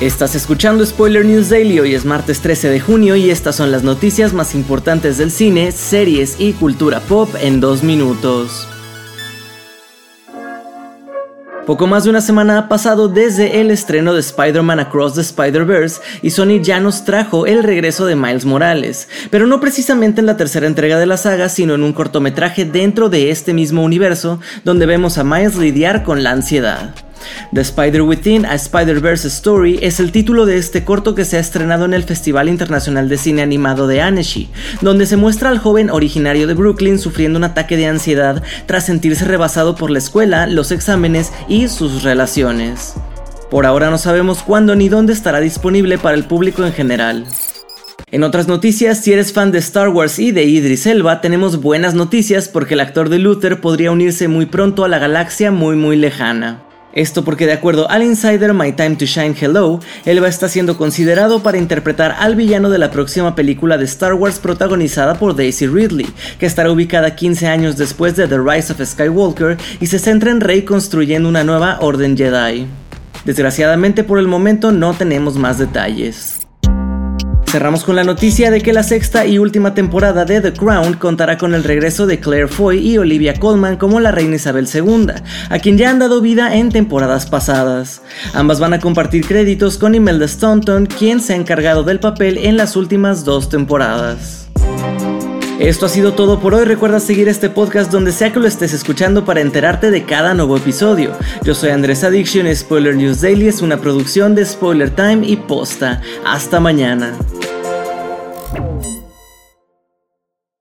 Estás escuchando Spoiler News Daily, hoy es martes 13 de junio y estas son las noticias más importantes del cine, series y cultura pop en dos minutos. Poco más de una semana ha pasado desde el estreno de Spider-Man Across the Spider-Verse y Sony ya nos trajo el regreso de Miles Morales, pero no precisamente en la tercera entrega de la saga, sino en un cortometraje dentro de este mismo universo donde vemos a Miles lidiar con la ansiedad. The Spider Within, A Spider-Verse Story es el título de este corto que se ha estrenado en el Festival Internacional de Cine Animado de Annecy, donde se muestra al joven originario de Brooklyn sufriendo un ataque de ansiedad tras sentirse rebasado por la escuela, los exámenes y sus relaciones. Por ahora no sabemos cuándo ni dónde estará disponible para el público en general. En otras noticias, si eres fan de Star Wars y de Idris Elba, tenemos buenas noticias porque el actor de Luther podría unirse muy pronto a la galaxia muy muy lejana. Esto porque de acuerdo al insider My Time to Shine Hello, Elba está siendo considerado para interpretar al villano de la próxima película de Star Wars protagonizada por Daisy Ridley, que estará ubicada 15 años después de The Rise of Skywalker y se centra en Rey construyendo una nueva Orden Jedi. Desgraciadamente por el momento no tenemos más detalles. Cerramos con la noticia de que la sexta y última temporada de The Crown contará con el regreso de Claire Foy y Olivia Colman como la reina Isabel II, a quien ya han dado vida en temporadas pasadas. Ambas van a compartir créditos con Imelda Staunton, quien se ha encargado del papel en las últimas dos temporadas. Esto ha sido todo por hoy. Recuerda seguir este podcast donde sea que lo estés escuchando para enterarte de cada nuevo episodio. Yo soy Andrés Addiction, Spoiler News Daily es una producción de Spoiler Time y Posta. Hasta mañana. Música